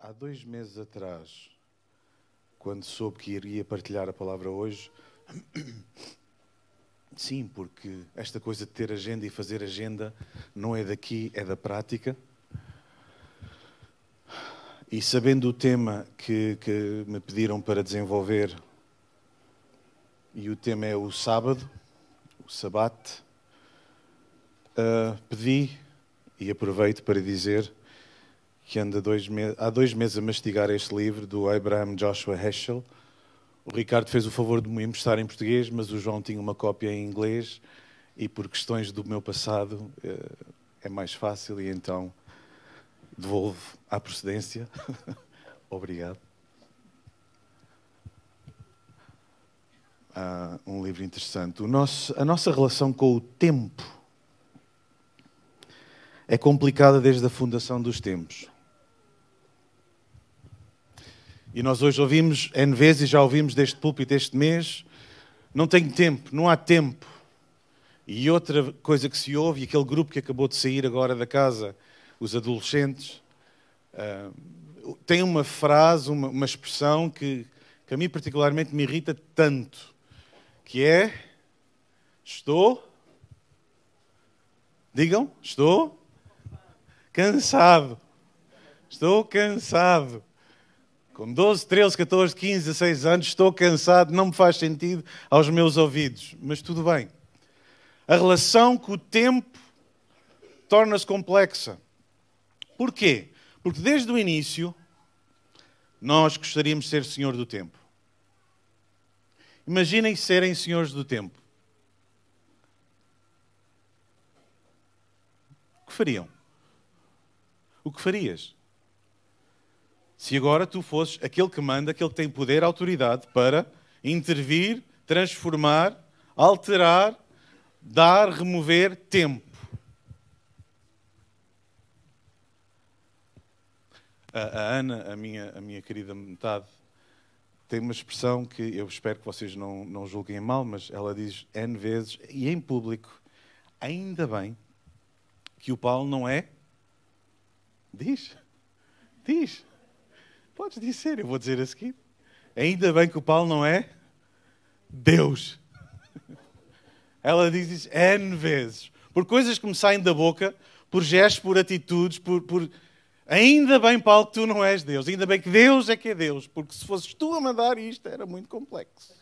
há dois meses atrás, quando soube que iria partilhar a palavra hoje, sim, porque esta coisa de ter agenda e fazer agenda não é daqui, é da prática. E sabendo o tema que, que me pediram para desenvolver, e o tema é o sábado, o sabate, uh, pedi e aproveito para dizer que anda dois há dois meses a mastigar este livro do Abraham Joshua Heschel. O Ricardo fez o favor de me emprestar em português, mas o João tinha uma cópia em inglês e por questões do meu passado eh, é mais fácil e então devolvo à procedência. Obrigado. Ah, um livro interessante. Nosso, a nossa relação com o tempo é complicada desde a fundação dos tempos. E nós hoje ouvimos N vezes, já ouvimos deste púlpito este mês, não tenho tempo, não há tempo. E outra coisa que se ouve, e aquele grupo que acabou de sair agora da casa, os adolescentes, uh, tem uma frase, uma, uma expressão que, que a mim particularmente me irrita tanto, que é, estou, digam, estou cansado, estou cansado. Com 12, 13, 14, 15, 16 anos, estou cansado, não me faz sentido aos meus ouvidos. Mas tudo bem. A relação com o tempo torna-se complexa. Porquê? Porque desde o início nós gostaríamos de ser senhor do tempo. Imaginem serem senhores do tempo. O que fariam? O que farias? Se agora tu fosses aquele que manda, aquele que tem poder, autoridade para intervir, transformar, alterar, dar, remover tempo. A, Ana, a minha, a minha querida metade, tem uma expressão que eu espero que vocês não, não julguem mal, mas ela diz N vezes, e em público, ainda bem que o Paulo não é. Diz, diz. Podes dizer, eu vou dizer a seguir. Ainda bem que o Paulo não é Deus. Ela diz isso N vezes. Por coisas que me saem da boca, por gestos, por atitudes, por, por... Ainda bem, Paulo, que tu não és Deus. Ainda bem que Deus é que é Deus. Porque se fosses tu a mandar isto, era muito complexo.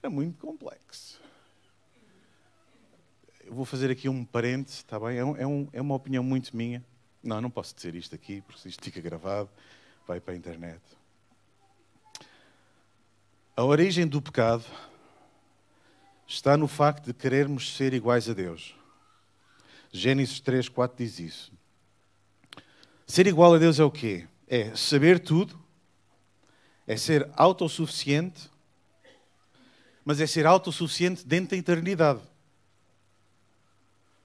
Era muito complexo. Eu vou fazer aqui um parênteses, está bem? É, é, um, é uma opinião muito minha. Não, não posso dizer isto aqui, porque isto fica gravado, vai para a internet. A origem do pecado está no facto de querermos ser iguais a Deus. Gênesis 3, 4 diz isso. Ser igual a Deus é o quê? É saber tudo, é ser autossuficiente, mas é ser autossuficiente dentro da eternidade. Ou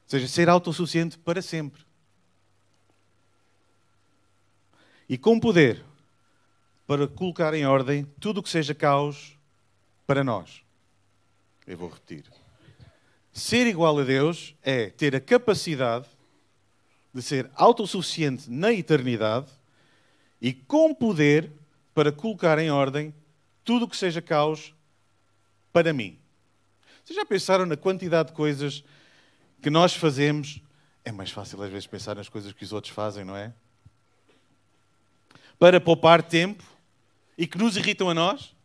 seja, ser autossuficiente para sempre. E com poder para colocar em ordem tudo o que seja caos para nós. Eu vou repetir. Ser igual a Deus é ter a capacidade de ser autossuficiente na eternidade e com poder para colocar em ordem tudo o que seja caos para mim. Vocês já pensaram na quantidade de coisas que nós fazemos? É mais fácil às vezes pensar nas coisas que os outros fazem, não é? Para poupar tempo e que nos irritam a nós?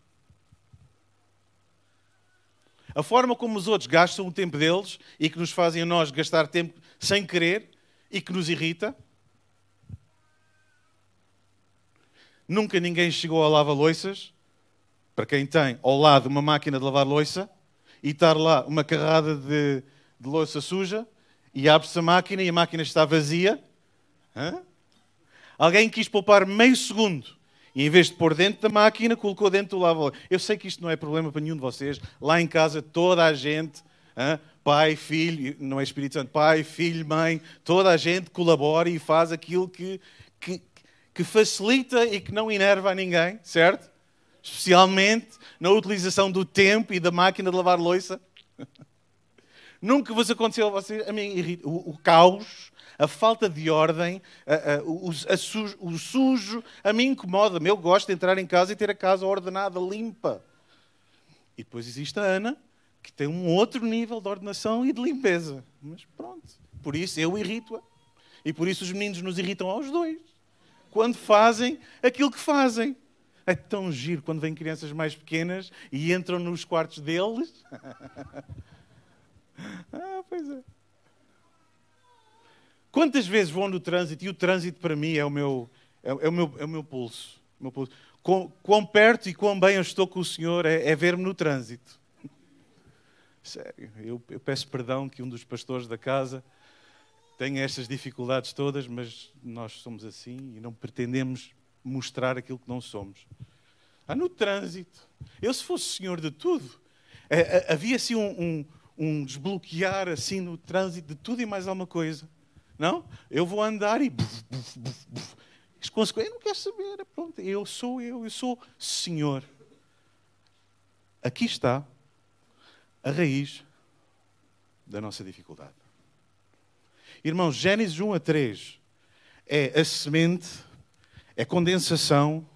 A forma como os outros gastam o tempo deles e que nos fazem a nós gastar tempo sem querer e que nos irrita? Nunca ninguém chegou a lava-loiças, para quem tem ao lado uma máquina de lavar louça, e estar lá uma carrada de, de louça suja, e abre-se a máquina e a máquina está vazia. Hã? Alguém quis poupar meio segundo e em vez de pôr dentro da máquina, colocou dentro do lava Eu sei que isto não é problema para nenhum de vocês. Lá em casa, toda a gente, hein, pai, filho, não é Espírito Santo, pai, filho, mãe, toda a gente colabora e faz aquilo que, que, que facilita e que não enerva a ninguém, certo? Especialmente na utilização do tempo e da máquina de lavar louça. Nunca vos aconteceu a vocês, a mim o, o caos A falta de ordem, a, a, o, a sujo, o sujo, a mim incomoda-me. Eu gosto de entrar em casa e ter a casa ordenada, limpa. E depois existe a Ana, que tem um outro nível de ordenação e de limpeza. Mas pronto, por isso eu irrito-a. E por isso os meninos nos irritam aos dois. Quando fazem aquilo que fazem. É tão giro quando vêm crianças mais pequenas e entram nos quartos deles. ah, pois é. Quantas vezes vou no trânsito e o trânsito para mim é o meu, é, é o, meu, é o meu pulso. Meu pulso. Quão, quão, perto e quão bem eu estou com o Senhor é, é ver-me no trânsito. Sério, eu, eu peço perdão que um dos pastores da casa tenha estas dificuldades todas, mas nós somos assim e não pretendemos mostrar aquilo que não somos. Ah, no trânsito. Eu, se fosse senhor de tudo, é, é, havia assim um, um, um, desbloquear assim no trânsito de tudo e mais alguma coisa. Não? Eu vou andar e. As consequências, eu não quero saber. Pronto, eu sou eu, eu sou senhor. Aqui está a raiz da nossa dificuldade. Irmãos, Gênesis 1 a 3 é a semente, é condensação,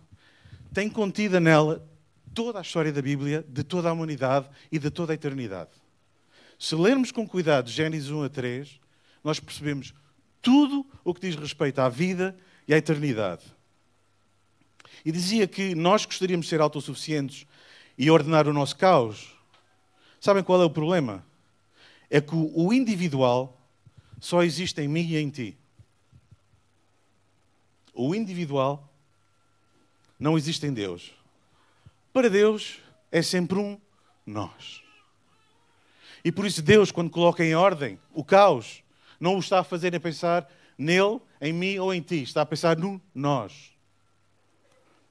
tem contida nela toda a história da Bíblia, de toda a humanidade e de toda a eternidade. Se lermos com cuidado Gênesis 1 a 3, nós percebemos tudo o que diz respeito à vida e à eternidade. E dizia que nós gostaríamos de ser autossuficientes e ordenar o nosso caos. Sabem qual é o problema? É que o individual só existe em mim e em ti. O individual não existe em Deus. Para Deus é sempre um nós. E por isso Deus, quando coloca em ordem o caos, não o está a fazer a pensar nele, em mim ou em ti. Está a pensar no nós.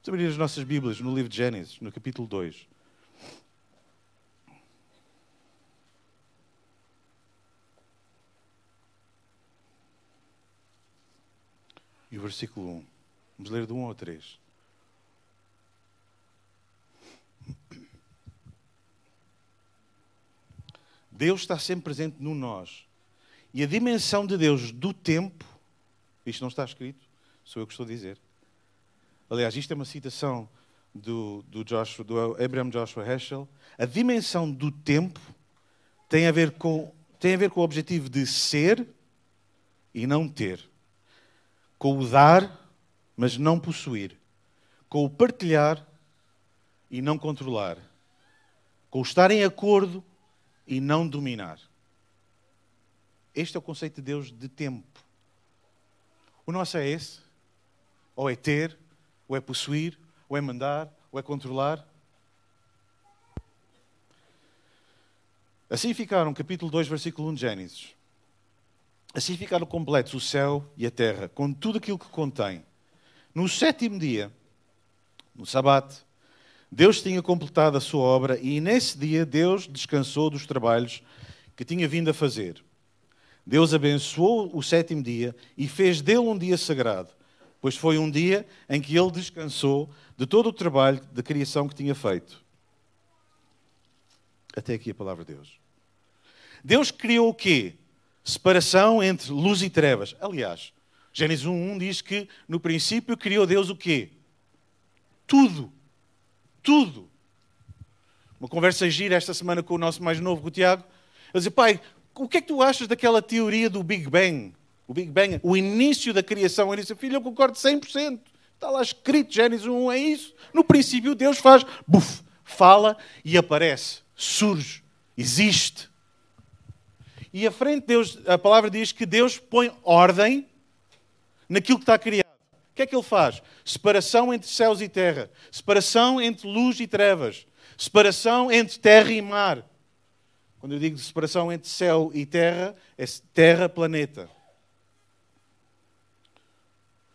Vamos abrir as nossas Bíblias no livro de Gênesis, no capítulo 2. E o versículo 1. Vamos ler do 1 ao 3. Deus está sempre presente no nós. E a dimensão de Deus do tempo, isto não está escrito, sou eu que estou a dizer. Aliás, isto é uma citação do, do, Joshua, do Abraham Joshua Heschel. A dimensão do tempo tem a ver com, tem a ver com o objetivo de ser e não ter com o dar, mas não possuir, com o partilhar e não controlar, com o estar em acordo e não dominar. Este é o conceito de Deus de tempo. O nosso é esse? Ou é ter, ou é possuir, ou é mandar, ou é controlar? Assim ficaram, capítulo 2, versículo 1 de Gênesis. Assim ficaram completos o céu e a terra, com tudo aquilo que contém. No sétimo dia, no sabate, Deus tinha completado a sua obra e nesse dia Deus descansou dos trabalhos que tinha vindo a fazer. Deus abençoou o sétimo dia e fez dele um dia sagrado, pois foi um dia em que ele descansou de todo o trabalho de criação que tinha feito. Até aqui a palavra de Deus. Deus criou o quê? separação entre luz e trevas. Aliás, Gênesis 1.1 diz que no princípio criou Deus o quê? Tudo. Tudo. Uma conversa gira esta semana com o nosso mais novo, o Tiago. Ele dizia, pai, o que é que tu achas daquela teoria do Big Bang? O Big Bang, o início da criação. Ele disse, filho, eu concordo 100%. Está lá escrito, Gênesis 1 é isso. No princípio Deus faz, buf, fala e aparece, surge, existe. E à frente de Deus, a palavra diz que Deus põe ordem naquilo que está criado. O que é que ele faz? Separação entre céus e terra, separação entre luz e trevas, separação entre terra e mar. Quando eu digo separação entre céu e terra, é terra, planeta.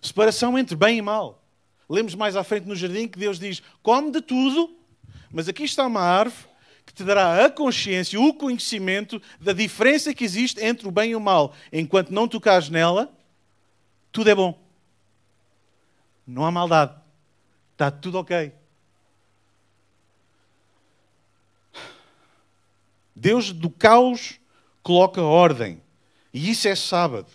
Separação entre bem e mal. Lemos mais à frente no jardim que Deus diz: come de tudo, mas aqui está uma árvore que te dará a consciência, o conhecimento da diferença que existe entre o bem e o mal. Enquanto não tocares nela, tudo é bom. Não há maldade. Está tudo ok. Deus do caos coloca ordem. E isso é sábado.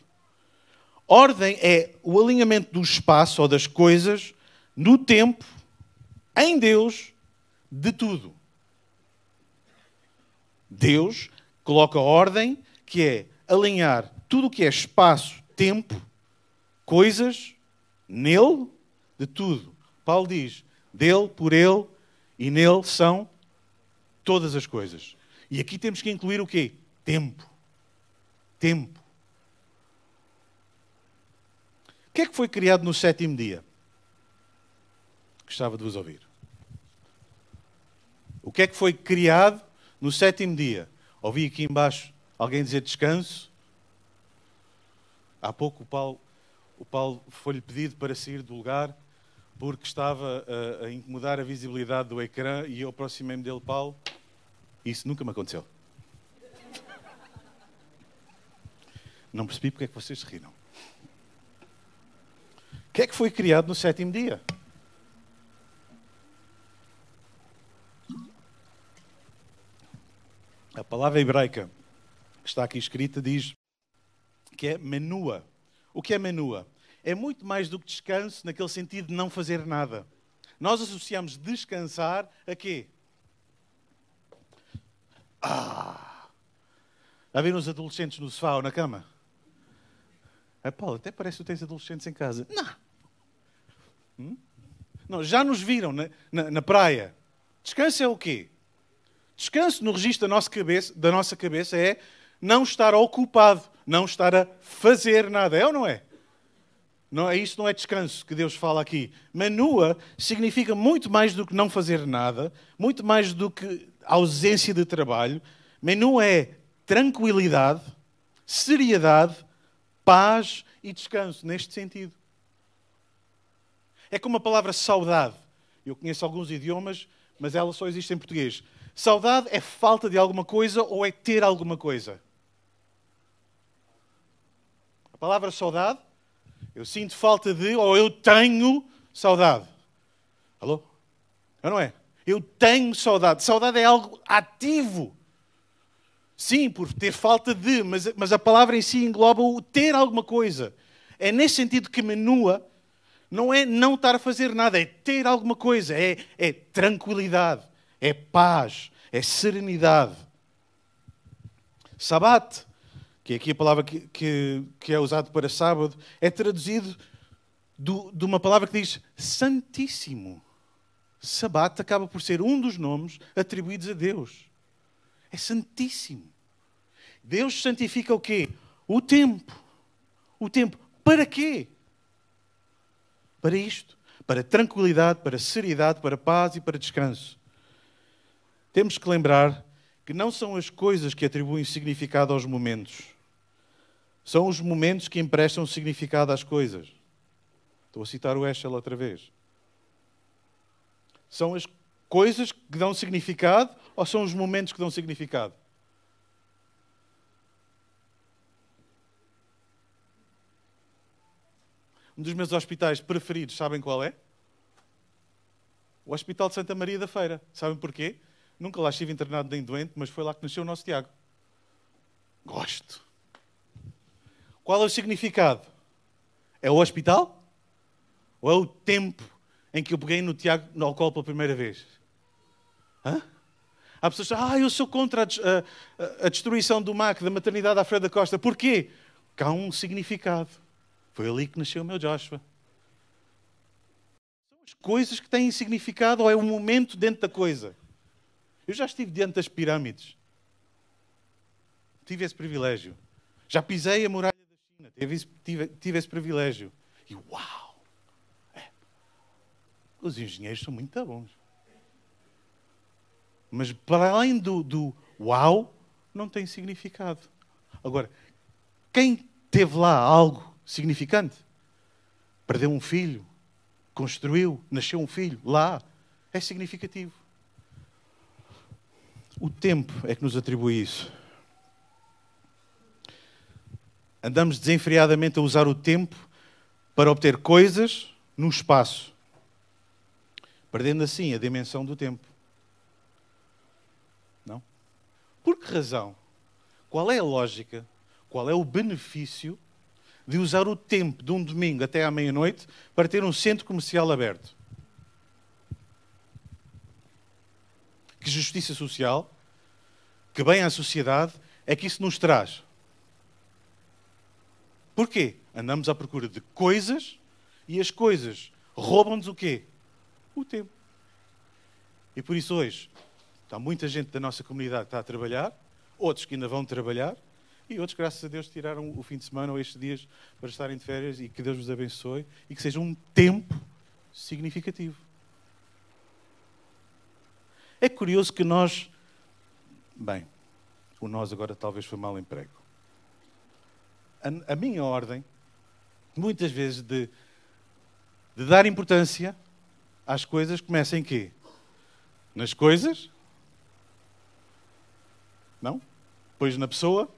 Ordem é o alinhamento do espaço ou das coisas no tempo, em Deus, de tudo. Deus coloca ordem, que é alinhar tudo o que é espaço, tempo, coisas, nele, de tudo. Paulo diz: dele, por ele e nele são todas as coisas. E aqui temos que incluir o quê? Tempo. Tempo. O que é que foi criado no sétimo dia? Gostava de vos ouvir. O que é que foi criado no sétimo dia? Ouvi aqui embaixo alguém dizer descanso. Há pouco o Paulo, o Paulo foi-lhe pedido para sair do lugar porque estava a, a incomodar a visibilidade do ecrã e eu aproximei-me dele, Paulo. Isso nunca me aconteceu. Não percebi porque é que vocês riram. O que é que foi criado no sétimo dia? A palavra hebraica que está aqui escrita diz que é menua. O que é menua? É muito mais do que descanso naquele sentido de não fazer nada. Nós associamos descansar a quê? Ah! Já viram os adolescentes no sofá ou na cama? É, Paulo, até parece que tens adolescentes em casa. Não. Hum? Não, já nos viram na, na, na praia. Descanso é o quê? Descanso no registro da nossa, cabeça, da nossa cabeça é não estar ocupado, não estar a fazer nada. É ou não é? Não, é isso não é descanso que Deus fala aqui. Manua significa muito mais do que não fazer nada, muito mais do que ausência de trabalho. Menu é tranquilidade, seriedade, paz e descanso, neste sentido. É como a palavra saudade. Eu conheço alguns idiomas, mas ela só existe em português. Saudade é falta de alguma coisa ou é ter alguma coisa? A palavra saudade, eu sinto falta de ou eu tenho saudade. Alô? Ou não é? Eu tenho saudade. Saudade é algo ativo. Sim, por ter falta de, mas, mas a palavra em si engloba o ter alguma coisa. É nesse sentido que menua não é não estar a fazer nada, é ter alguma coisa, é, é tranquilidade, é paz, é serenidade. Sabat, que é aqui a palavra que, que, que é usada para sábado, é traduzido do, de uma palavra que diz santíssimo. Sabat acaba por ser um dos nomes atribuídos a Deus. É santíssimo. Deus santifica o quê? O tempo. O tempo. Para quê? Para isto. Para tranquilidade, para seriedade, para paz e para descanso. Temos que lembrar que não são as coisas que atribuem significado aos momentos. São os momentos que emprestam significado às coisas. Estou a citar o Eschel outra vez. São as coisas que dão significado ou são os momentos que dão significado? Um dos meus hospitais preferidos, sabem qual é? O Hospital de Santa Maria da Feira. Sabem porquê? Nunca lá estive internado nem doente, mas foi lá que nasceu o nosso Tiago. Gosto. Qual é o significado? É o hospital? Ou é o tempo em que eu peguei no Tiago no alcool pela primeira vez? Hã? Há pessoas que dizem, ah, eu sou contra a, a, a destruição do MAC, da maternidade à Freira da Costa. Porquê? Porque há um significado. Foi ali que nasceu o meu Joshua. São as coisas que têm significado ou é o momento dentro da coisa. Eu já estive diante das pirâmides. Tive esse privilégio. Já pisei a muralha China. Tive, tive, tive esse privilégio. E uau! Os engenheiros são muito bons. Mas para além do, do uau, não tem significado. Agora, quem teve lá algo significante? Perdeu um filho, construiu, nasceu um filho lá, é significativo. O tempo é que nos atribui isso. Andamos desenfreadamente a usar o tempo para obter coisas no espaço perdendo assim a dimensão do tempo. Não? Por que razão? Qual é a lógica? Qual é o benefício de usar o tempo de um domingo até à meia-noite para ter um centro comercial aberto. Que justiça social, que bem à sociedade, é que isso nos traz. Porquê? Andamos à procura de coisas e as coisas roubam-nos o quê? O tempo. E por isso hoje está muita gente da nossa comunidade que está a trabalhar, outros que ainda vão trabalhar, e outros, graças a Deus, tiraram o fim de semana ou estes dias para estarem de férias e que Deus vos abençoe e que seja um tempo significativo. É curioso que nós. Bem, o nós agora talvez foi mal emprego. A, a minha ordem, muitas vezes, de, de dar importância às coisas, começa em quê? Nas coisas? Não? Depois na pessoa?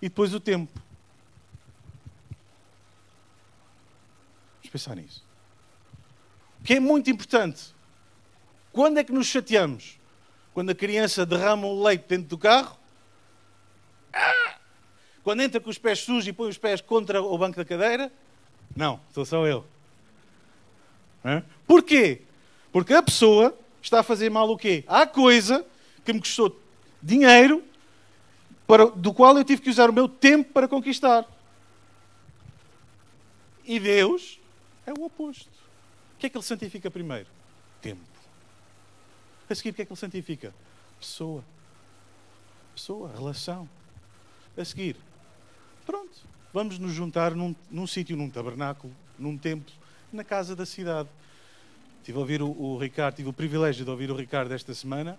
e depois o tempo. Vamos pensar nisso. O que é muito importante. Quando é que nos chateamos? Quando a criança derrama o leite dentro do carro? Quando entra com os pés sujos e põe os pés contra o banco da cadeira? Não, sou só eu. Porquê? Porque a pessoa está a fazer mal o quê? Há coisa que me custou dinheiro para, do qual eu tive que usar o meu tempo para conquistar. E Deus é o oposto. O que é que ele santifica primeiro? Tempo. A seguir, o que é que ele santifica? Pessoa. Pessoa, relação. A seguir, pronto, vamos nos juntar num, num sítio, num tabernáculo, num templo, na casa da cidade. Tive a ouvir o, o Ricardo, tive o privilégio de ouvir o Ricardo esta semana.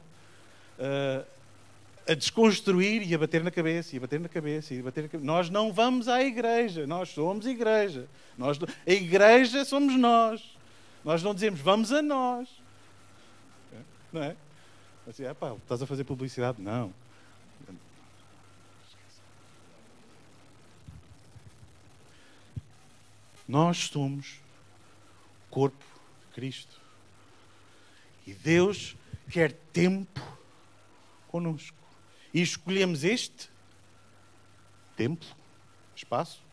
Uh, a desconstruir e a bater na cabeça, e a bater na cabeça, e a bater na cabeça. Nós não vamos à igreja, nós somos igreja. Nós, a igreja somos nós. Nós não dizemos vamos a nós. Não é? Assim, é pá, estás a fazer publicidade? Não. Nós somos o corpo de Cristo. E Deus quer tempo conosco. E escolhemos este templo, espaço,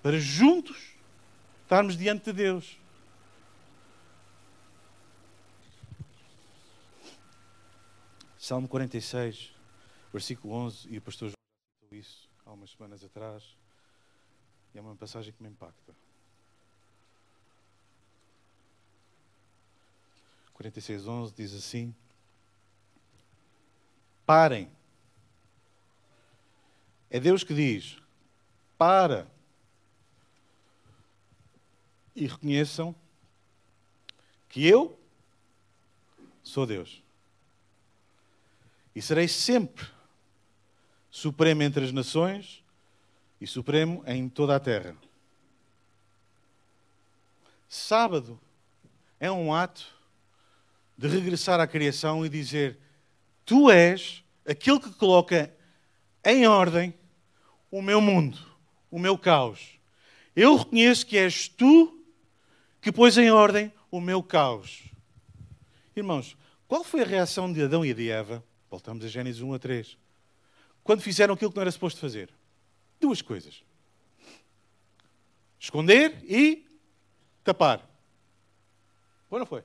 para juntos estarmos diante de Deus. Salmo 46, versículo 11, e o pastor João citou isso há umas semanas atrás, e é uma passagem que me impacta. 46, 11 diz assim: Parem. É Deus que diz: para. E reconheçam que eu sou Deus. E serei sempre supremo entre as nações e supremo em toda a terra. Sábado é um ato de regressar à criação e dizer: Tu és aquele que coloca em ordem o meu mundo, o meu caos. Eu reconheço que és tu que pôs em ordem o meu caos. Irmãos, qual foi a reação de Adão e de Eva? Voltamos a Gênesis 1 a 3. Quando fizeram aquilo que não era suposto fazer. Duas coisas: esconder e tapar. Ou não foi?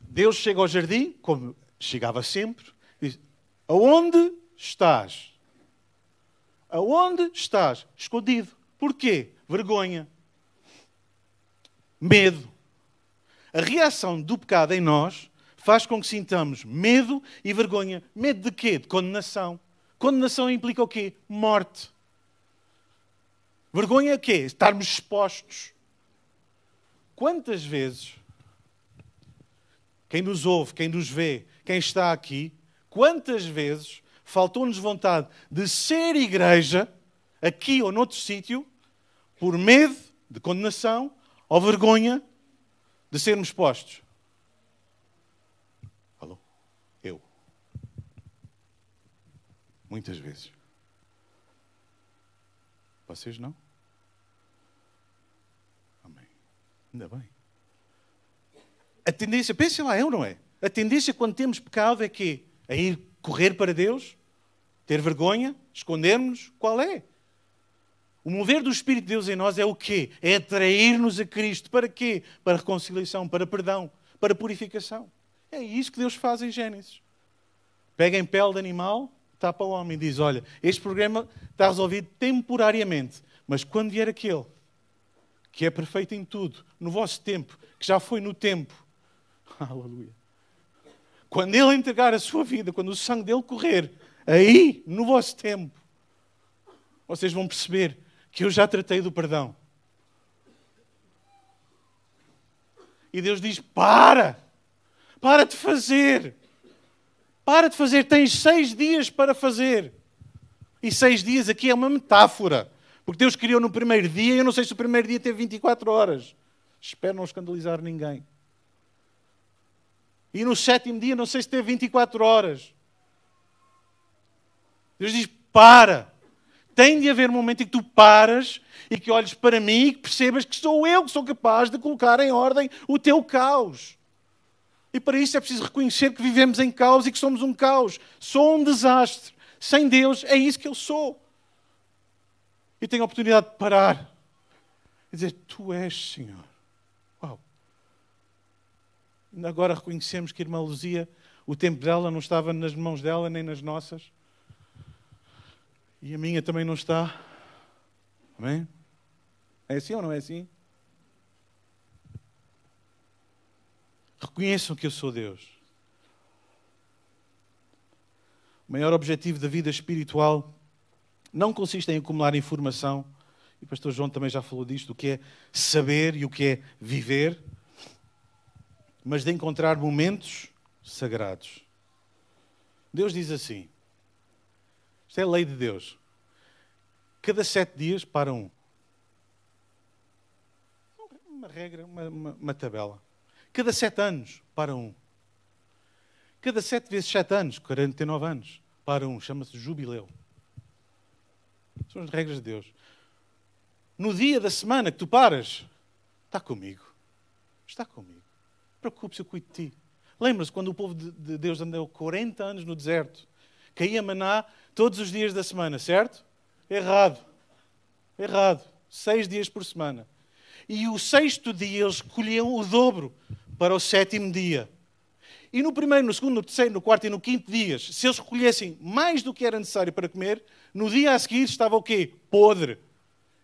Deus chega ao jardim, como chegava sempre, diz: Aonde estás? Aonde estás? Escondido. Porquê? Vergonha. Medo. A reação do pecado em nós faz com que sintamos medo e vergonha. Medo de quê? De condenação. Condenação implica o quê? Morte. Vergonha é o quê? Estarmos expostos. Quantas vezes quem nos ouve, quem nos vê, quem está aqui, quantas vezes faltou-nos vontade de ser igreja, aqui ou noutro sítio, por medo de condenação ou vergonha de sermos postos? Alô? Eu. Muitas vezes. Vocês não? Amém. Ainda bem. A tendência, pensem lá, é ou não é? A tendência quando temos pecado é que a ir correr para Deus, ter vergonha, escondermos, qual é? O mover do Espírito de Deus em nós é o quê? É atrair-nos a Cristo. Para quê? Para reconciliação, para perdão, para purificação. É isso que Deus faz em Gênesis. Pega em pele de animal, tapa o homem e diz: Olha, este problema está resolvido temporariamente, mas quando vier aquele que é perfeito em tudo, no vosso tempo, que já foi no tempo, aleluia. Quando ele entregar a sua vida, quando o sangue dele correr, aí, no vosso tempo, vocês vão perceber que eu já tratei do perdão. E Deus diz: Para! Para de fazer! Para de fazer, tens seis dias para fazer. E seis dias aqui é uma metáfora. Porque Deus criou no primeiro dia e eu não sei se o primeiro dia teve 24 horas. Espero não escandalizar ninguém. E no sétimo dia não sei se teve 24 horas. Deus diz: para. Tem de haver um momento em que tu paras e que olhes para mim e que percebas que sou eu que sou capaz de colocar em ordem o teu caos. E para isso é preciso reconhecer que vivemos em caos e que somos um caos. Sou um desastre. Sem Deus é isso que eu sou. E tenho a oportunidade de parar e dizer: Tu és, Senhor. Uau. Agora reconhecemos que a irmã Luzia, o tempo dela não estava nas mãos dela nem nas nossas. E a minha também não está. Amém? É assim ou não é assim? Reconheçam que eu sou Deus. O maior objetivo da vida espiritual não consiste em acumular informação, e o pastor João também já falou disto, o que é saber e o que é viver, mas de encontrar momentos sagrados. Deus diz assim: isto é a lei de Deus. Cada sete dias para um. Uma regra, uma, uma, uma tabela. Cada sete anos para um. Cada sete vezes sete anos, 49 anos, para um. Chama-se jubileu. São as regras de Deus. No dia da semana que tu paras, está comigo. Está comigo. Preocupe-se, eu cuido de ti. Lembra-se quando o povo de Deus andou 40 anos no deserto, caía maná todos os dias da semana, certo? Errado. Errado. Seis dias por semana. E o sexto dia eles colhiam o dobro para o sétimo dia. E no primeiro, no segundo, no terceiro, no quarto e no quinto dias, se eles recolhessem mais do que era necessário para comer, no dia a seguir estava o quê? Podre,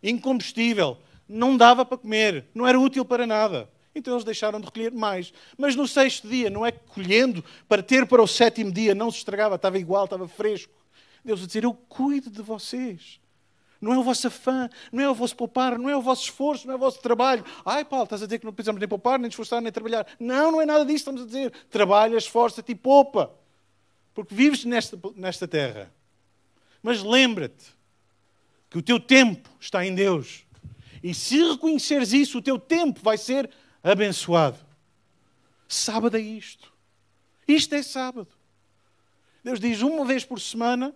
incombustível, não dava para comer, não era útil para nada. Então eles deixaram de recolher mais. Mas no sexto dia, não é que colhendo para ter para o sétimo dia, não se estragava, estava igual, estava fresco. Deus a dizer: Eu cuido de vocês. Não é o vosso afã, não é o vosso poupar, não é o vosso esforço, não é o vosso trabalho. Ai, Paulo, estás a dizer que não precisamos nem poupar, nem esforçar, nem trabalhar. Não, não é nada disso. Estamos a dizer: trabalha, esforça-te e poupa. Porque vives nesta, nesta terra. Mas lembra-te que o teu tempo está em Deus. E se reconheceres isso, o teu tempo vai ser abençoado. Sábado é isto. Isto é sábado. Deus diz uma vez por semana: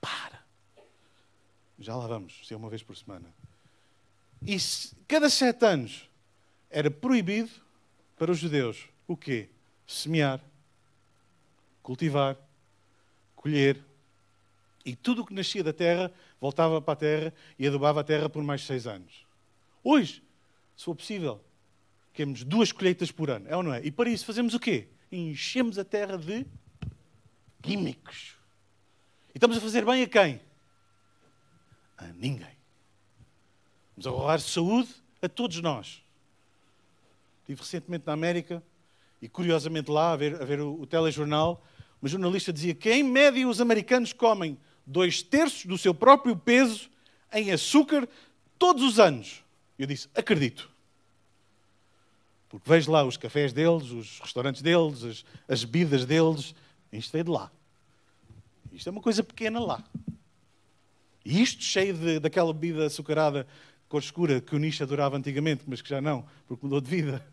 para já lá vamos, se é uma vez por semana. E cada sete anos era proibido para os judeus o quê? Semear, cultivar, colher. E tudo o que nascia da terra voltava para a terra e adubava a terra por mais seis anos. Hoje, se for possível, temos duas colheitas por ano, é ou não é? E para isso fazemos o quê? Enchemos a terra de químicos. E estamos a fazer bem a quem? A ninguém. Vamos arrojar saúde a todos nós. Estive recentemente na América e, curiosamente, lá, a ver, a ver o, o telejornal, uma jornalista dizia que, em média, os americanos comem dois terços do seu próprio peso em açúcar todos os anos. Eu disse: acredito. Porque vejo lá os cafés deles, os restaurantes deles, as, as bebidas deles. Isto é de lá. Isto é uma coisa pequena lá. E isto cheio de, daquela bebida açucarada cor escura que o Nietzsche adorava antigamente, mas que já não, porque mudou de vida.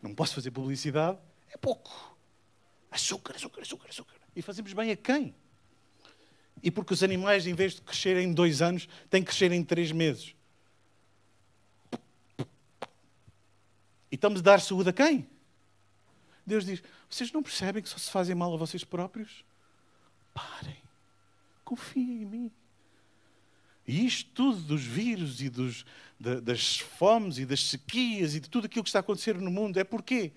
Não posso fazer publicidade. É pouco. Açúcar, açúcar, açúcar, açúcar. E fazemos bem a quem? E porque os animais, em vez de crescerem em dois anos, têm que crescer em três meses. E estamos a dar saúde a quem? Deus diz: vocês não percebem que só se fazem mal a vocês próprios? Parem. Confiem em mim. E isto tudo dos vírus e dos, das fomes e das sequias e de tudo aquilo que está a acontecer no mundo é porquê?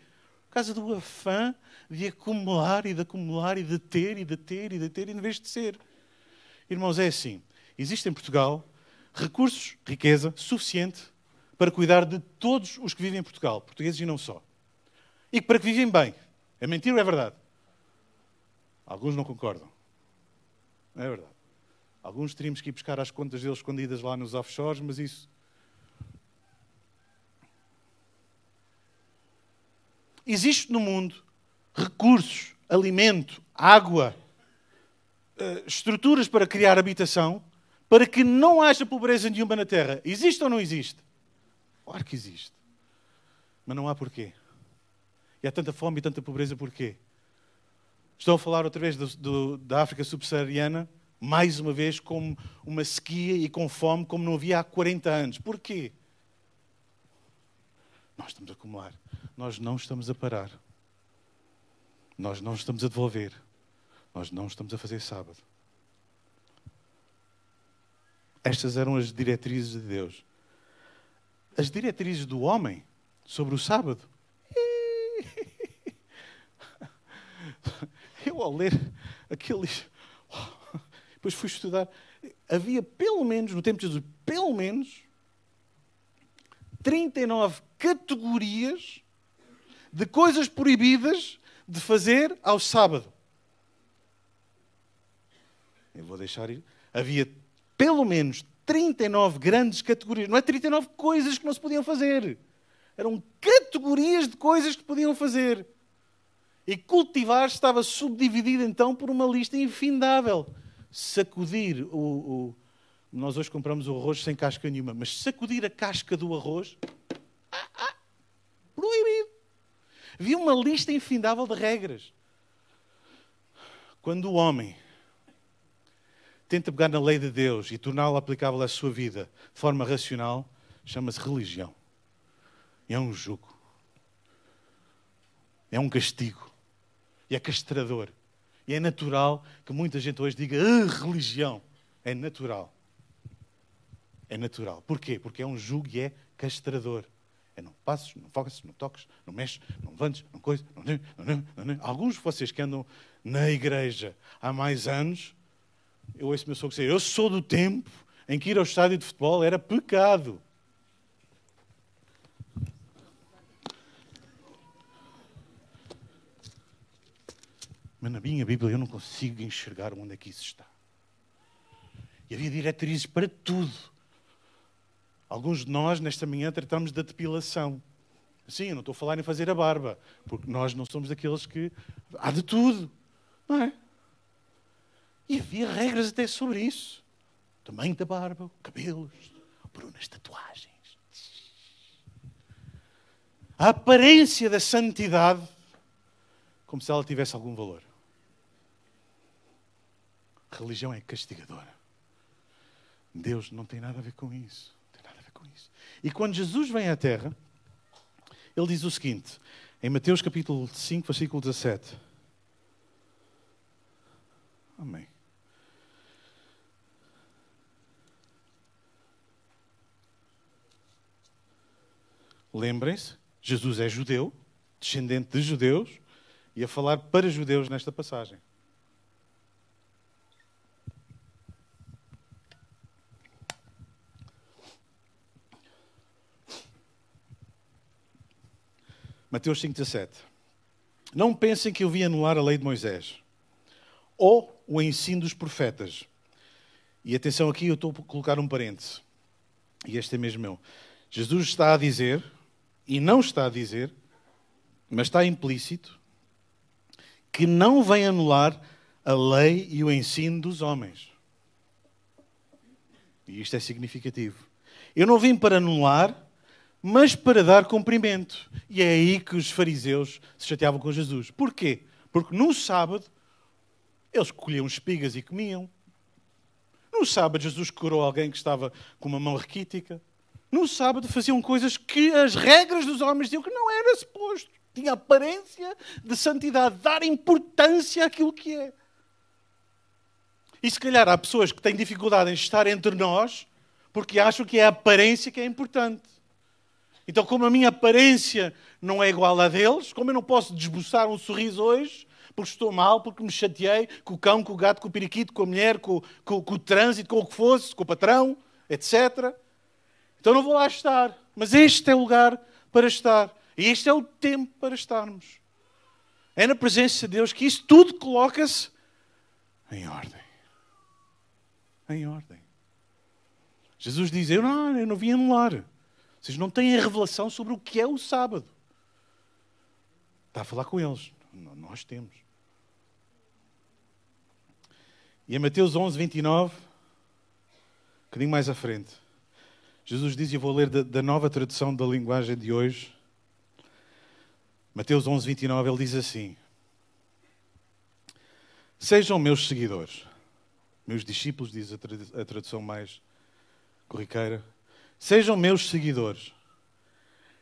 Por causa do afã de acumular e de acumular e de ter e de ter e de ter em vez de ser. Irmãos, é assim. Existe em Portugal recursos, riqueza suficiente para cuidar de todos os que vivem em Portugal, portugueses e não só. E para que vivem bem. É mentira ou é verdade? Alguns não concordam. Não é verdade. Alguns teríamos que ir buscar as contas deles escondidas lá nos offshores, mas isso. Existe no mundo recursos, alimento, água, eh, estruturas para criar habitação, para que não haja pobreza nenhuma na Terra. Existe ou não existe? Claro que existe. Mas não há porquê. E há tanta fome e tanta pobreza porquê? Estou a falar outra vez do, do, da África subsaariana, mais uma vez com uma sequia e com fome como não havia há 40 anos. Porquê? Nós estamos a acumular. Nós não estamos a parar. Nós não estamos a devolver. Nós não estamos a fazer sábado. Estas eram as diretrizes de Deus. As diretrizes do homem sobre o sábado. Eu, ao ler aqueles. Depois fui estudar. Havia pelo menos, no tempo de Jesus, pelo menos 39 categorias de coisas proibidas de fazer ao sábado. Eu vou deixar ir. Havia pelo menos 39 grandes categorias. Não é 39 coisas que não se podiam fazer. Eram categorias de coisas que podiam fazer. E cultivar estava subdividido então por uma lista infindável. Sacudir o, o, Nós hoje compramos o arroz sem casca nenhuma, mas sacudir a casca do arroz. Ah, ah, proibido. Havia uma lista infindável de regras. Quando o homem tenta pegar na lei de Deus e torná-la aplicável à sua vida de forma racional, chama-se religião. É um jugo. É um castigo. E é castrador. E é natural que muita gente hoje diga ah, religião. É natural. É natural. Porquê? Porque é um jugo e é castrador. É não passes, não focas, não toques, não mexes, não levantes, não coisas. Alguns de vocês que andam na igreja há mais anos, eu ouço meu sogro dizer: Eu sou do tempo em que ir ao estádio de futebol era pecado. Mas na minha Bíblia eu não consigo enxergar onde é que isso está. E havia diretrizes para tudo. Alguns de nós, nesta manhã, tratamos da depilação. Sim, eu não estou a falar em fazer a barba, porque nós não somos daqueles que. Há de tudo, não é? E havia regras até sobre isso. Tamanho da barba, cabelos, Brunas, tatuagens. A aparência da santidade, como se ela tivesse algum valor. A religião é castigadora. Deus não tem nada a ver com isso com isso. E quando Jesus vem à Terra, ele diz o seguinte, em Mateus capítulo 5, versículo 17. Amém. Lembrem-se, Jesus é judeu, descendente de judeus, e a falar para judeus nesta passagem. Mateus 5,17. Não pensem que eu vim anular a lei de Moisés ou o ensino dos profetas. E atenção aqui, eu estou a colocar um parêntese. E este é mesmo meu. Jesus está a dizer, e não está a dizer, mas está implícito, que não vem anular a lei e o ensino dos homens. E isto é significativo. Eu não vim para anular mas para dar cumprimento. E é aí que os fariseus se chateavam com Jesus. Porquê? Porque no sábado eles colhiam espigas e comiam. No sábado Jesus curou alguém que estava com uma mão raquítica. No sábado faziam coisas que as regras dos homens diziam que não era suposto. Tinha aparência de santidade, dar importância àquilo que é. E se calhar há pessoas que têm dificuldade em estar entre nós porque acham que é a aparência que é importante. Então, como a minha aparência não é igual à deles, como eu não posso desboçar um sorriso hoje, porque estou mal, porque me chateei com o cão, com o gato, com o periquito, com a mulher, com, com, com o trânsito, com o que fosse, com o patrão, etc. Então não vou lá estar. Mas este é o lugar para estar. E este é o tempo para estarmos. É na presença de Deus que isso tudo coloca-se em ordem. Em ordem. Jesus diz: Eu não, eu não vim anular. Vocês não têm a revelação sobre o que é o sábado. Está a falar com eles. Nós temos. E em Mateus 11, 29, um bocadinho mais à frente, Jesus diz, e eu vou ler da, da nova tradução da linguagem de hoje, Mateus 11, 29, ele diz assim: Sejam meus seguidores, meus discípulos, diz a tradução mais corriqueira, sejam meus seguidores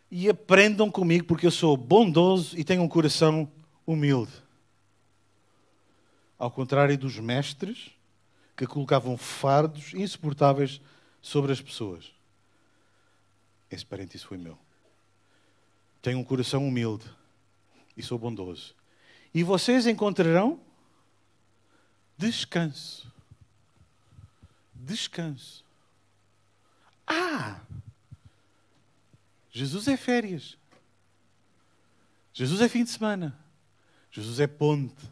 e aprendam comigo, porque eu sou bondoso e tenho um coração humilde. Ao contrário dos mestres que colocavam fardos insuportáveis sobre as pessoas. Esse parênteses foi meu. Tenho um coração humilde e sou bondoso. E vocês encontrarão descanso. Descanso. Ah! Jesus é férias. Jesus é fim de semana. Jesus é ponte.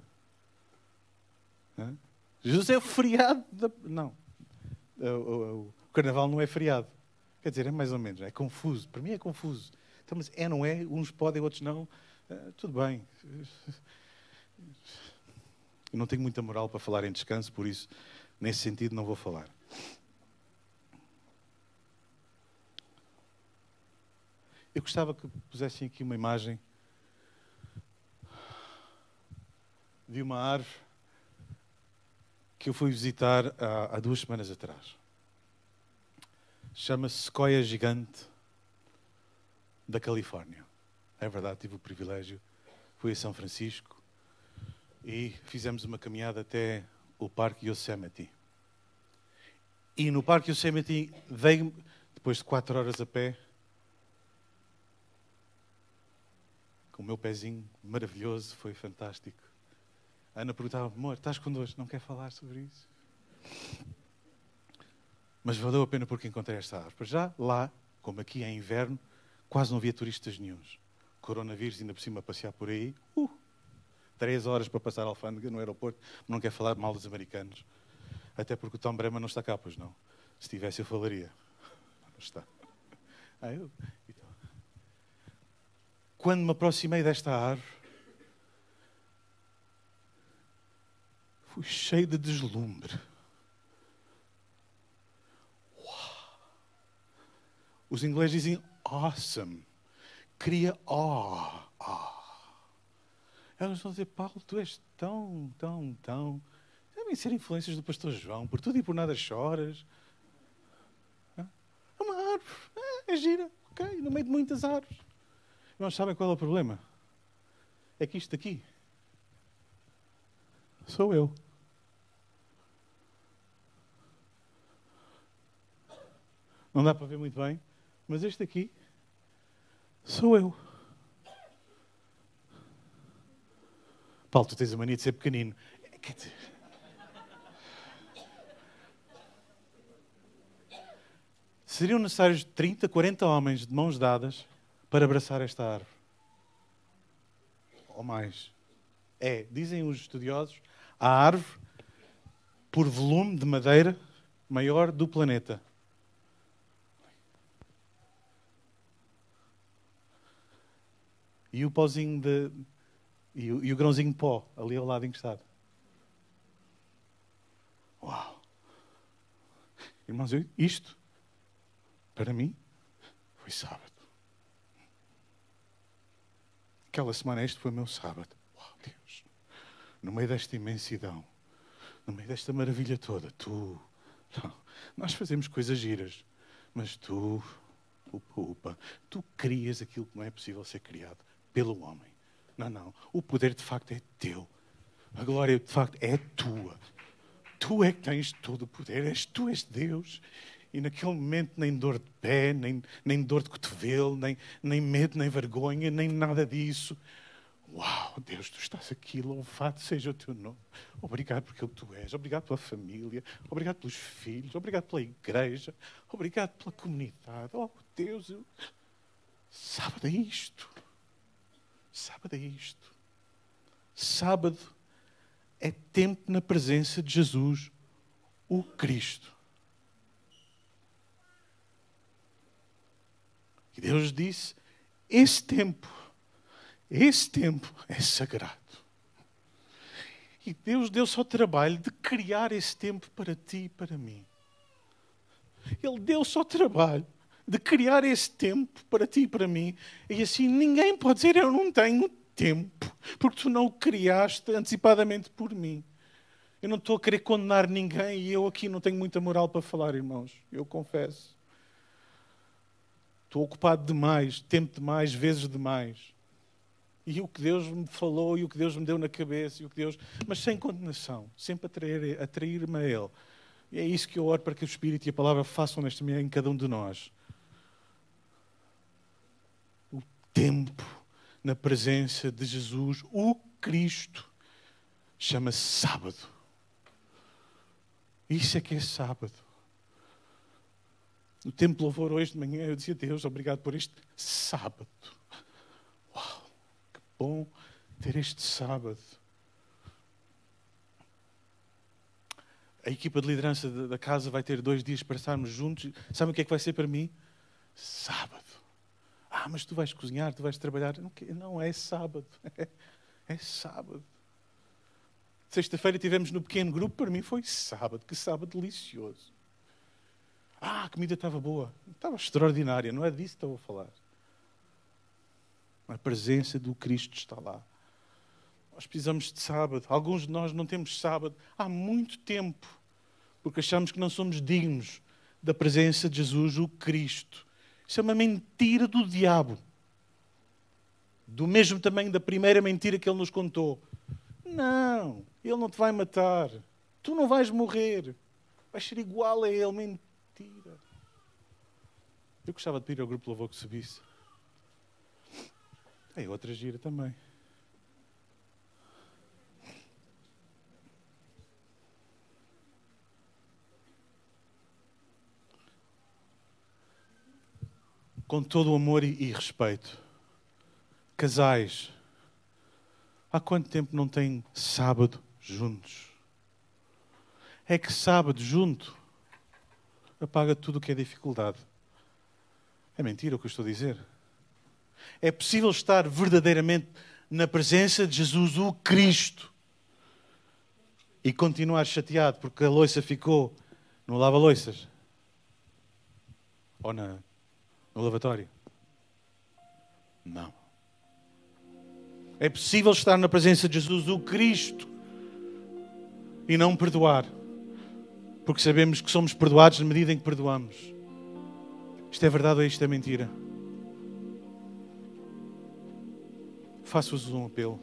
Jesus é o feriado. Da... Não. O, o, o, carnaval não é feriado. Quer dizer, é mais ou menos. É confuso. Para mim é confuso. Então, mas é, não é? Uns podem, outros não. Tudo bem. Eu não tenho muita moral para falar em descanso, por isso, nesse sentido, não vou falar. Eu gostava que pusessem aqui uma imagem de uma árvore que eu fui visitar há, há duas semanas atrás. Chama-se Sequoia Gigante da Califórnia. É verdade, tive o privilégio. Fui a São Francisco e fizemos uma caminhada até o Parque Yosemite. E no Parque Yosemite, depois de quatro horas a pé, com o meu pezinho maravilhoso, foi fantástico. A Ana perguntava, amor, estás connosco? Não quer falar sobre isso? Mas valeu a pena porque encontrei esta árvore. Já, lá, como aqui é inverno, quase não havia turistas nenhums. Coronavírus ainda por cima a passear por aí. Uh, três horas para passar a alfândega no aeroporto. Não quer falar mal dos americanos. Até porque o Tom Bremer não está cá, pois não. Se estivesse, eu falaria. Não está. Ah, eu... Então. Quando me aproximei desta árvore, fui cheio de deslumbre. Uau. Os ingleses dizem awesome. Cria awe. Elas vão dizer, Paulo, tu és tão, tão, tão. Devem ser influências do pastor João. Por tudo e por nada choras. É uma árvore. É, é gira. Ok, no meio de muitas árvores. Não sabem qual é o problema? É que isto aqui sou eu. Não dá para ver muito bem, mas este aqui sou eu. Paulo, tu tens a mania de ser pequenino. Quer dizer... Seriam necessários 30, 40 homens de mãos dadas para abraçar esta árvore. Ou mais. É, dizem os estudiosos, a árvore, por volume de madeira, maior do planeta. e o pozinho de. E o, e o grãozinho de pó ali ao lado encostado. Uau! Irmãos, isto, para mim, foi sábado. Aquela semana, este foi o meu sábado. Uau, Deus! No meio desta imensidão, no meio desta maravilha toda, tu. Não, nós fazemos coisas giras, mas tu, upa, upa, tu crias aquilo que não é possível ser criado pelo homem. Não, não. O poder de facto é teu. A glória de facto é tua. tu é que tens todo o poder, és tu és Deus. E naquele momento nem dor de pé, nem, nem dor de cotovelo, nem, nem medo, nem vergonha, nem nada disso. Uau, Deus, tu estás aqui, louvado seja o teu nome. Obrigado por aquilo que tu és, obrigado pela família, obrigado pelos filhos, obrigado pela igreja, obrigado pela comunidade. Oh, Deus, eu... sábado é isto. Sábado é isto. Sábado é tempo na presença de Jesus, o Cristo. E Deus disse: esse tempo esse tempo é sagrado. E Deus deu só o trabalho de criar esse tempo para ti e para mim. Ele deu só o trabalho de criar esse tempo para ti e para mim. E assim ninguém pode dizer eu não tenho tempo, porque tu não o criaste antecipadamente por mim. Eu não estou a querer condenar ninguém e eu aqui não tenho muita moral para falar, irmãos. Eu confesso. Estou ocupado demais, tempo demais, vezes demais e o que Deus me falou e o que Deus me deu na cabeça e o que Deus, mas sem condenação, sempre atrair-me atrair a Ele. E é isso que eu oro para que o Espírito e a Palavra façam nesta manhã em cada um de nós. O tempo na presença de Jesus, o Cristo, chama-se sábado. Isso é que é sábado. No tempo de louvor hoje de manhã eu dizia, Deus, obrigado por este sábado bom ter este sábado. A equipa de liderança da casa vai ter dois dias para estarmos juntos. Sabe o que é que vai ser para mim? Sábado. Ah, mas tu vais cozinhar, tu vais trabalhar. Não, não é sábado. É, é sábado. Sexta-feira tivemos no pequeno grupo, para mim foi sábado. Que sábado delicioso. Ah, a comida estava boa. Estava extraordinária, não é disso que estou a falar. A presença do Cristo está lá. Nós precisamos de sábado. Alguns de nós não temos sábado há muito tempo, porque achamos que não somos dignos da presença de Jesus, o Cristo. Isso é uma mentira do diabo. Do mesmo tamanho da primeira mentira que ele nos contou. Não, ele não te vai matar. Tu não vais morrer. Vais ser igual a ele. Mentira. Eu gostava de pedir ao grupo de louvor que subisse. Tem outra gira também. Com todo o amor e respeito. Casais, há quanto tempo não têm sábado juntos? É que sábado junto apaga tudo o que é dificuldade. É mentira o que eu estou a dizer. É possível estar verdadeiramente na presença de Jesus, o Cristo, e continuar chateado porque a loiça ficou no lava-loiças ou na, no lavatório? Não. É possível estar na presença de Jesus, o Cristo, e não perdoar, porque sabemos que somos perdoados na medida em que perdoamos. Isto é verdade ou isto é mentira? faço-vos um apelo.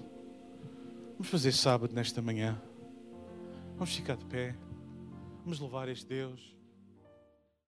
Vamos fazer sábado nesta manhã. Vamos ficar de pé. Vamos louvar este Deus.